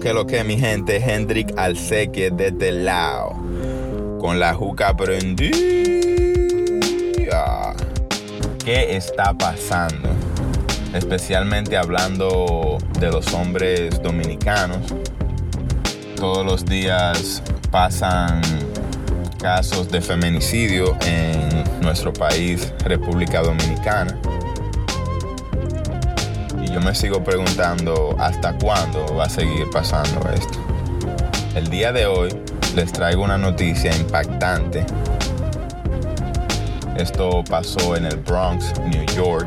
Que lo que mi gente, Hendrik Alseque de este lado. Con la juca prendida. ¿Qué está pasando? Especialmente hablando de los hombres dominicanos. Todos los días pasan casos de feminicidio en nuestro país, República Dominicana yo me sigo preguntando hasta cuándo va a seguir pasando esto. El día de hoy les traigo una noticia impactante. Esto pasó en el Bronx, New York.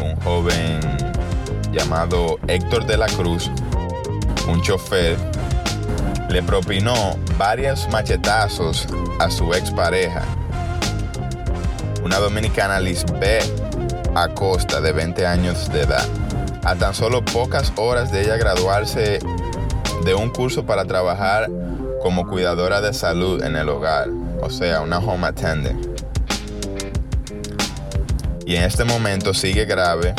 Un joven llamado Héctor de la Cruz, un chofer, le propinó varios machetazos a su expareja, una dominicana Lisbeth Acosta, de 20 años de edad. A tan solo pocas horas de ella graduarse de un curso para trabajar como cuidadora de salud en el hogar, o sea, una home attendant. Y en este momento sigue grave,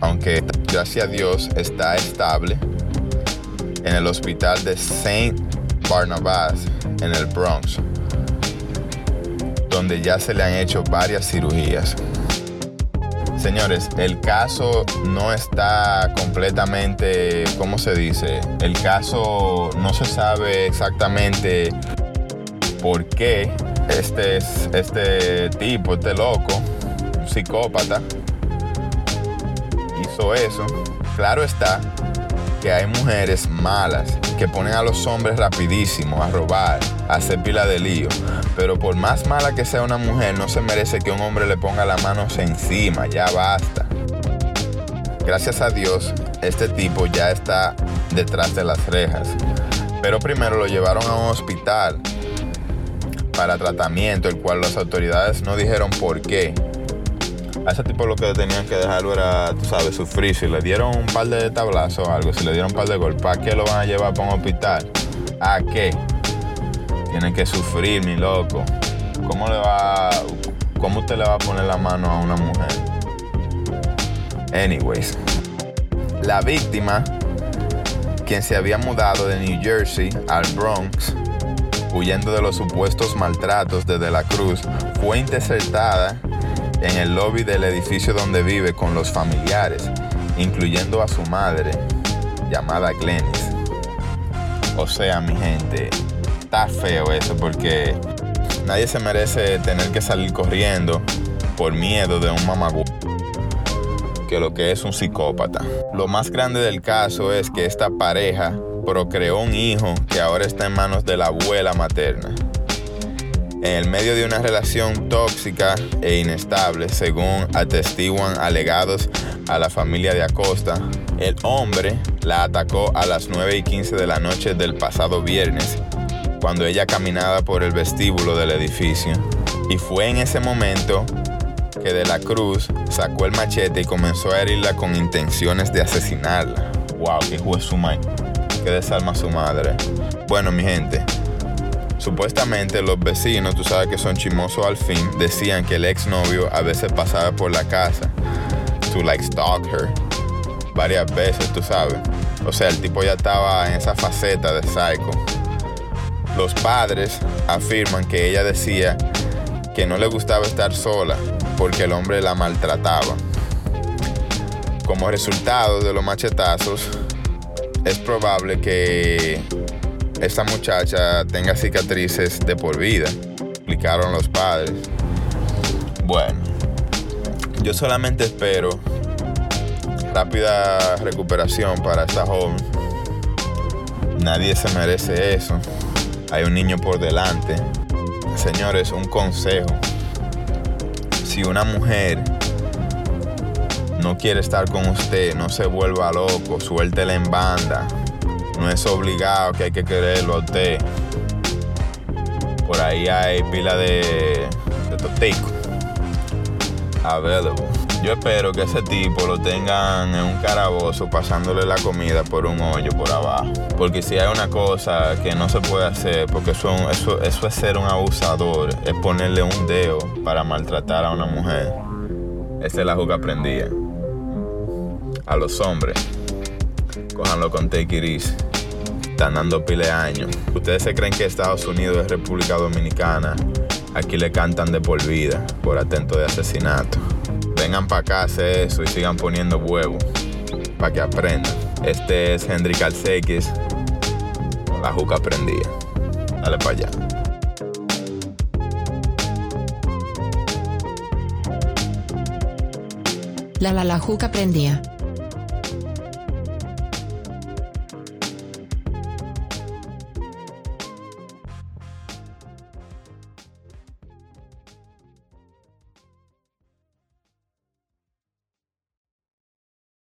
aunque gracias a Dios está estable, en el hospital de St. Barnabas en el Bronx, donde ya se le han hecho varias cirugías. Señores, el caso no está completamente, ¿cómo se dice? El caso no se sabe exactamente por qué este, este tipo, este loco, un psicópata, hizo eso. Claro está que hay mujeres malas que ponen a los hombres rapidísimo a robar, hacer pila de lío. Pero por más mala que sea una mujer, no se merece que un hombre le ponga las manos encima, ya basta. Gracias a Dios, este tipo ya está detrás de las rejas. Pero primero lo llevaron a un hospital para tratamiento, el cual las autoridades no dijeron por qué. A ese tipo lo que tenían que dejarlo era, tú sabes, sufrir. Si le dieron un par de tablazos o algo, si le dieron un par de golpes, ¿a qué lo van a llevar para un hospital? ¿A qué? Tienen que sufrir, mi loco. ¿Cómo le va, cómo usted le va a poner la mano a una mujer? Anyways, la víctima, quien se había mudado de New Jersey al Bronx, huyendo de los supuestos maltratos de De la Cruz, fue interceptada en el lobby del edificio donde vive con los familiares, incluyendo a su madre, llamada Glennis. O sea, mi gente, está feo eso porque nadie se merece tener que salir corriendo por miedo de un mamagú que lo que es un psicópata. Lo más grande del caso es que esta pareja procreó un hijo que ahora está en manos de la abuela materna en el medio de una relación tóxica e inestable, según atestiguan alegados a la familia de Acosta. El hombre la atacó a las 9 y 15 de la noche del pasado viernes, cuando ella caminaba por el vestíbulo del edificio. Y fue en ese momento que De la Cruz sacó el machete y comenzó a herirla con intenciones de asesinarla. ¡Wow! ¡Qué juez su madre! ¡Qué desalma su madre! Bueno, mi gente, Supuestamente los vecinos, tú sabes que son chimosos al fin, decían que el exnovio a veces pasaba por la casa to like stalk her varias veces, tú sabes. O sea, el tipo ya estaba en esa faceta de psycho. Los padres afirman que ella decía que no le gustaba estar sola porque el hombre la maltrataba. Como resultado de los machetazos, es probable que esta muchacha tenga cicatrices de por vida, explicaron los padres. Bueno, yo solamente espero rápida recuperación para esta joven. Nadie se merece eso. Hay un niño por delante. Señores, un consejo. Si una mujer no quiere estar con usted, no se vuelva loco, suéltela en banda no es obligado que hay que quererlo a usted. Por ahí hay pila de, de totico available. Yo espero que ese tipo lo tengan en un carabozo pasándole la comida por un hoyo por abajo. Porque si hay una cosa que no se puede hacer, porque eso, es ser un abusador, es ponerle un dedo para maltratar a una mujer. Esa es la juega aprendía. A los hombres Cójanlo con take it easy. Están dando pile años. Ustedes se creen que Estados Unidos es República Dominicana. Aquí le cantan de por vida por atento de asesinato. Vengan para acá, hace eso y sigan poniendo huevo para que aprendan. Este es Henry Calcequis. La juca prendía. Dale para allá. La la la juca prendía.